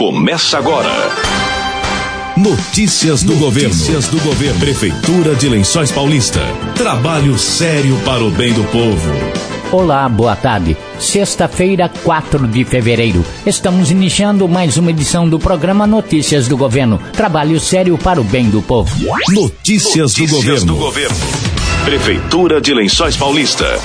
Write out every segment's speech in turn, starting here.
Começa agora. Notícias do Notícias governo. Notícias do governo. Prefeitura de Lençóis Paulista. Trabalho sério para o bem do povo. Olá, boa tarde. Sexta-feira, 4 de fevereiro. Estamos iniciando mais uma edição do programa Notícias do Governo. Trabalho sério para o bem do povo. Notícias, Notícias do, governo. do governo. Prefeitura de Lençóis Paulista.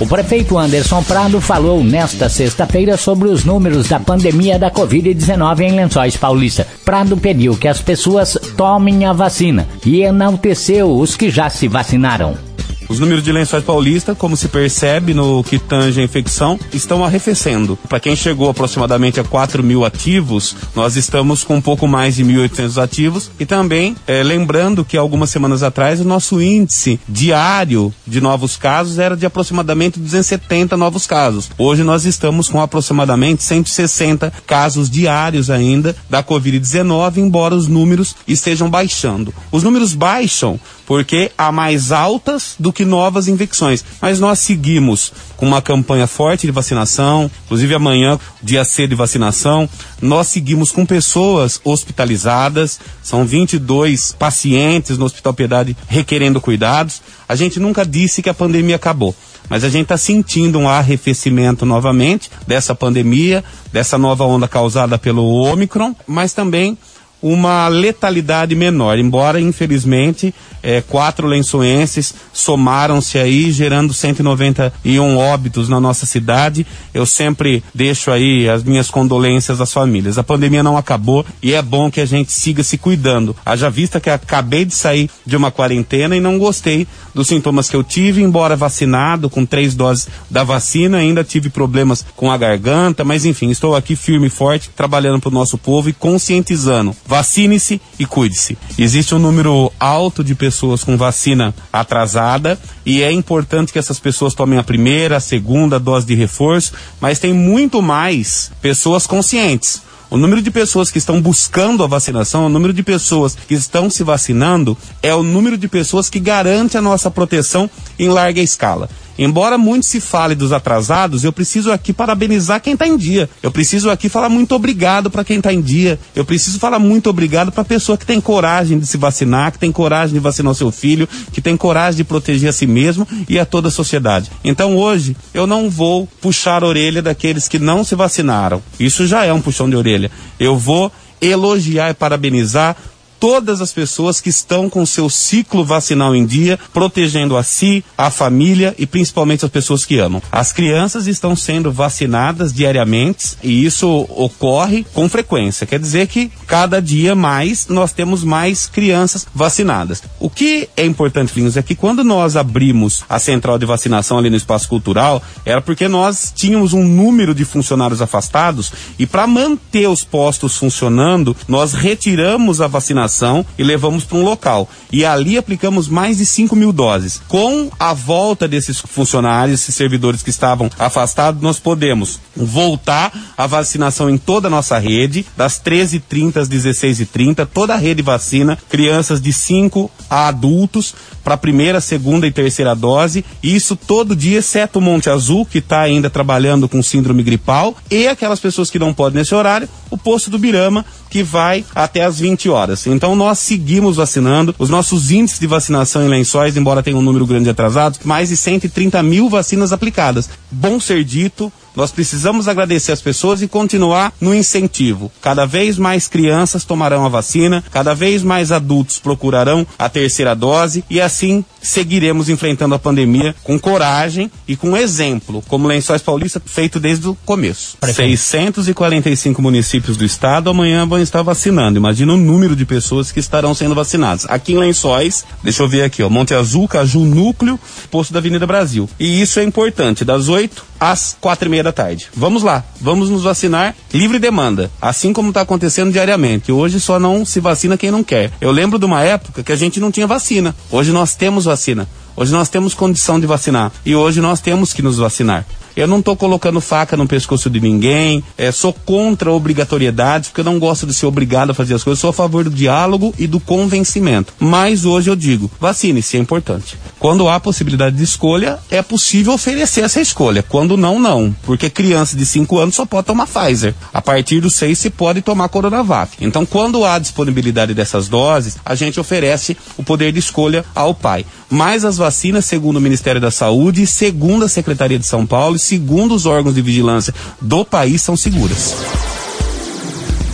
O prefeito Anderson Prado falou nesta sexta-feira sobre os números da pandemia da Covid-19 em Lençóis Paulista. Prado pediu que as pessoas tomem a vacina e enalteceu os que já se vacinaram. Os números de lençóis paulista, como se percebe no que tange a infecção, estão arrefecendo. Para quem chegou aproximadamente a 4 mil ativos, nós estamos com um pouco mais de 1.800 ativos. E também, é, lembrando que algumas semanas atrás, o nosso índice diário de novos casos era de aproximadamente 270 novos casos. Hoje nós estamos com aproximadamente 160 casos diários ainda da Covid-19, embora os números estejam baixando. Os números baixam porque há mais altas do que novas infecções. Mas nós seguimos com uma campanha forte de vacinação, inclusive amanhã, dia C de vacinação. Nós seguimos com pessoas hospitalizadas, são 22 pacientes no Hospital Piedade requerendo cuidados. A gente nunca disse que a pandemia acabou mas a gente está sentindo um arrefecimento novamente dessa pandemia, dessa nova onda causada pelo Omicron, mas também uma letalidade menor, embora infelizmente é, quatro lençoenses somaram-se aí, gerando 191 óbitos na nossa cidade. Eu sempre deixo aí as minhas condolências às famílias. A pandemia não acabou e é bom que a gente siga se cuidando. Haja vista que acabei de sair de uma quarentena e não gostei dos sintomas que eu tive, embora vacinado com três doses da vacina, ainda tive problemas com a garganta, mas enfim, estou aqui firme e forte, trabalhando para o nosso povo e conscientizando Vacine-se e cuide-se. Existe um número alto de pessoas com vacina atrasada e é importante que essas pessoas tomem a primeira, a segunda dose de reforço, mas tem muito mais pessoas conscientes. O número de pessoas que estão buscando a vacinação, o número de pessoas que estão se vacinando, é o número de pessoas que garante a nossa proteção em larga escala. Embora muito se fale dos atrasados, eu preciso aqui parabenizar quem está em dia. Eu preciso aqui falar muito obrigado para quem está em dia. Eu preciso falar muito obrigado para a pessoa que tem coragem de se vacinar, que tem coragem de vacinar seu filho, que tem coragem de proteger a si mesmo e a toda a sociedade. Então hoje eu não vou puxar a orelha daqueles que não se vacinaram. Isso já é um puxão de orelha. Eu vou elogiar e parabenizar todas as pessoas que estão com seu ciclo vacinal em dia, protegendo a si, a família e principalmente as pessoas que amam. As crianças estão sendo vacinadas diariamente e isso ocorre com frequência. Quer dizer que cada dia mais nós temos mais crianças vacinadas. O que é importante, Linhos, é que quando nós abrimos a central de vacinação ali no espaço cultural, era porque nós tínhamos um número de funcionários afastados e para manter os postos funcionando, nós retiramos a vacinação vacinação e levamos para um local. E ali aplicamos mais de 5 mil doses. Com a volta desses funcionários, esses servidores que estavam afastados, nós podemos voltar a vacinação em toda a nossa rede, das 13h30 às 16h30, toda a rede vacina, crianças de 5 a adultos, para primeira, segunda e terceira dose. Isso todo dia, exceto o Monte Azul, que está ainda trabalhando com síndrome gripal, e aquelas pessoas que não podem nesse horário, o posto do Birama, que vai até as 20 horas. Então nós seguimos vacinando. Os nossos índices de vacinação em lençóis, embora tenha um número grande de atrasados, mais de 130 mil vacinas aplicadas. Bom ser dito, nós precisamos agradecer as pessoas e continuar no incentivo. Cada vez mais crianças tomarão a vacina, cada vez mais adultos procurarão a terceira dose e assim seguiremos enfrentando a pandemia com coragem e com exemplo, como Lençóis Paulista feito desde o começo. Prefeito. 645 municípios do estado amanhã vão estar vacinando. Imagina o número de pessoas que estarão sendo vacinadas. Aqui em Lençóis, deixa eu ver aqui, ó, Monte Azul, Caju, Núcleo, posto da Avenida Brasil. E isso é importante, das 8 às quatro e meia da tarde. Vamos lá, vamos nos vacinar livre demanda, assim como está acontecendo diariamente. Hoje só não se vacina quem não quer. Eu lembro de uma época que a gente não tinha vacina. Hoje nós temos vacina. Hoje nós temos condição de vacinar e hoje nós temos que nos vacinar. Eu não estou colocando faca no pescoço de ninguém, é, sou contra obrigatoriedades, porque eu não gosto de ser obrigado a fazer as coisas, sou a favor do diálogo e do convencimento. Mas hoje eu digo, vacine-se, é importante. Quando há possibilidade de escolha, é possível oferecer essa escolha. Quando não, não. Porque criança de 5 anos só pode tomar Pfizer. A partir dos 6 se pode tomar Coronavac. Então, quando há disponibilidade dessas doses, a gente oferece o poder de escolha ao pai. Mas as vacinas, segundo o Ministério da Saúde, segundo a Secretaria de São Paulo segundo os órgãos de vigilância do país, são seguras.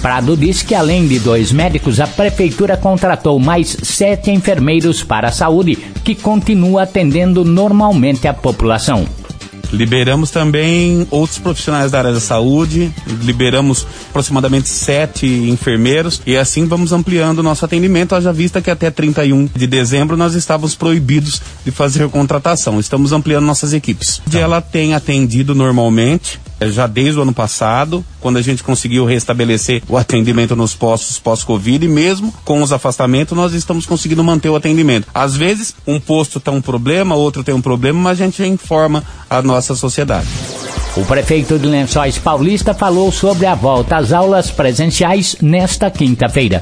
Prado disse que além de dois médicos, a prefeitura contratou mais sete enfermeiros para a saúde, que continua atendendo normalmente a população. Liberamos também outros profissionais da área da saúde, liberamos aproximadamente sete enfermeiros e assim vamos ampliando o nosso atendimento, haja vista que até 31 de dezembro nós estávamos proibidos de fazer contratação. Estamos ampliando nossas equipes. Ela tem atendido normalmente, já desde o ano passado, quando a gente conseguiu restabelecer o atendimento nos postos pós-Covid, e mesmo com os afastamentos, nós estamos conseguindo manter o atendimento. Às vezes, um posto tem um problema, outro tem um problema, mas a gente informa a nossa sociedade. O prefeito de Lençóis Paulista falou sobre a volta às aulas presenciais nesta quinta-feira.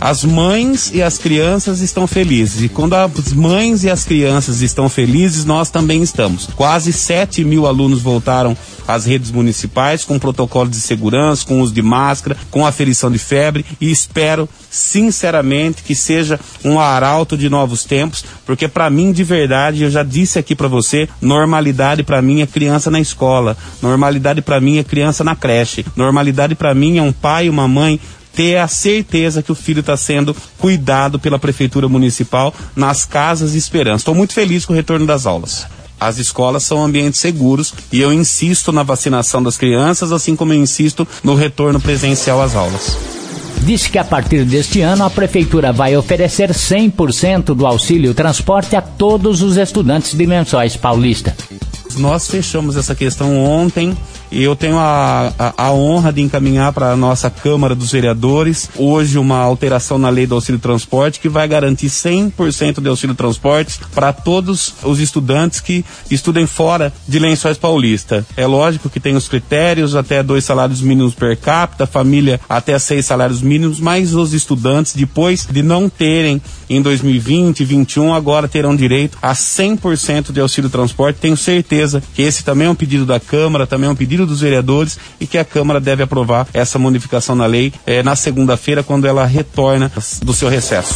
As mães e as crianças estão felizes. E quando as mães e as crianças estão felizes, nós também estamos. Quase 7 mil alunos voltaram às redes municipais com protocolo de segurança, com uso de máscara, com aferição de febre e espero sinceramente que seja um arauto de novos tempos, porque para mim de verdade, eu já disse aqui para você, normalidade para mim é criança na escola, normalidade para mim é criança na creche, normalidade para mim é um pai e uma mãe ter a certeza que o filho está sendo cuidado pela prefeitura municipal nas casas de esperança. Estou muito feliz com o retorno das aulas. As escolas são ambientes seguros e eu insisto na vacinação das crianças, assim como eu insisto no retorno presencial às aulas. Diz que a partir deste ano a prefeitura vai oferecer 100% do auxílio transporte a todos os estudantes de Lençóis Paulista. Nós fechamos essa questão ontem e eu tenho a, a, a honra de encaminhar para a nossa Câmara dos Vereadores hoje uma alteração na lei do auxílio transporte que vai garantir 100% de auxílio transporte para todos os estudantes que estudem fora de Lençóis Paulista. É lógico que tem os critérios até dois salários mínimos per capita, família até seis salários mínimos, mas os estudantes depois de não terem em 2020, 2021 agora terão direito a 100% de auxílio transporte. Tenho certeza que esse também é um pedido da Câmara, também é um pedido dos vereadores e que a Câmara deve aprovar essa modificação na lei eh, na segunda-feira, quando ela retorna do seu recesso.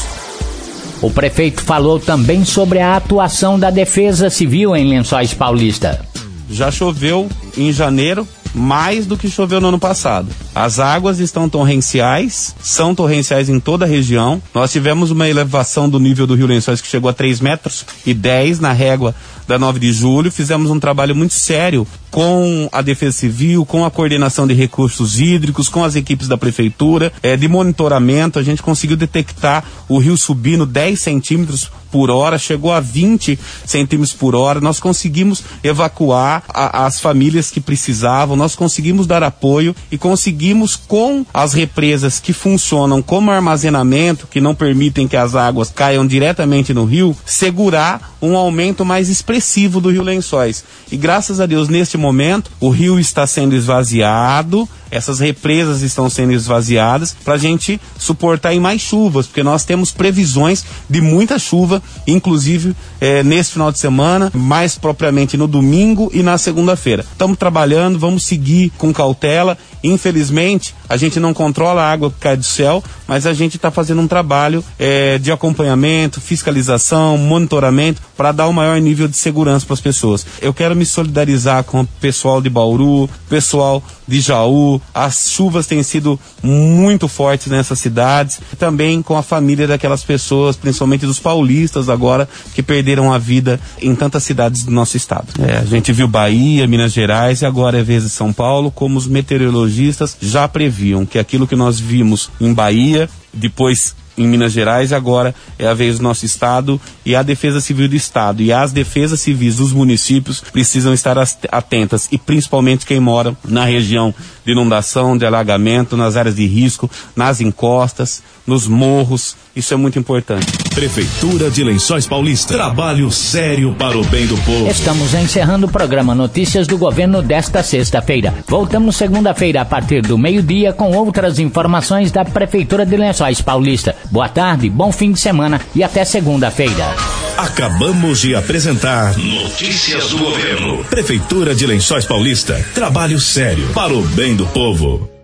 O prefeito falou também sobre a atuação da Defesa Civil em Lençóis Paulista. Já choveu em janeiro, mais do que choveu no ano passado. As águas estão torrenciais, são torrenciais em toda a região. Nós tivemos uma elevação do nível do Rio Lençóis que chegou a 3 metros e 10 na régua da 9 de julho. Fizemos um trabalho muito sério com a Defesa Civil, com a coordenação de recursos hídricos, com as equipes da Prefeitura, é, de monitoramento. A gente conseguiu detectar o rio subindo 10 centímetros por hora, chegou a 20 centímetros por hora. Nós conseguimos evacuar a, as famílias que precisavam, nós conseguimos dar apoio e conseguimos, com as represas que funcionam como armazenamento, que não permitem que as águas caiam diretamente no rio, segurar um aumento mais expressivo do rio Lençóis. E graças a Deus, neste momento, o rio está sendo esvaziado, essas represas estão sendo esvaziadas para a gente suportar em mais chuvas, porque nós temos previsões de muita chuva, inclusive é, nesse final de semana, mais propriamente no domingo e na segunda-feira. Estamos trabalhando, vamos seguir com cautela. Infelizmente, a gente não controla a água que cai do céu, mas a gente está fazendo um trabalho é, de acompanhamento, fiscalização, monitoramento para dar o um maior nível de segurança para as pessoas. Eu quero me solidarizar com o pessoal de Bauru, pessoal de Jaú. As chuvas têm sido muito fortes nessas cidades, também com a família daquelas pessoas, principalmente dos paulistas agora, que perderam a vida em tantas cidades do nosso estado. É, a gente viu Bahia, Minas Gerais e agora é vez de São Paulo, como os meteorologistas já previam que aquilo que nós vimos em Bahia, depois em Minas Gerais, agora é a vez do nosso estado e a Defesa Civil do Estado e as defesas civis dos municípios precisam estar atentas e principalmente quem mora na região de inundação, de alagamento, nas áreas de risco, nas encostas, nos morros. Isso é muito importante. Prefeitura de Lençóis Paulista. Trabalho sério para o bem do povo. Estamos encerrando o programa Notícias do Governo desta sexta-feira. Voltamos segunda-feira a partir do meio-dia com outras informações da Prefeitura de Lençóis Paulista. Boa tarde, bom fim de semana e até segunda-feira. Acabamos de apresentar Notícias do Governo. Prefeitura de Lençóis Paulista. Trabalho sério para o bem do povo.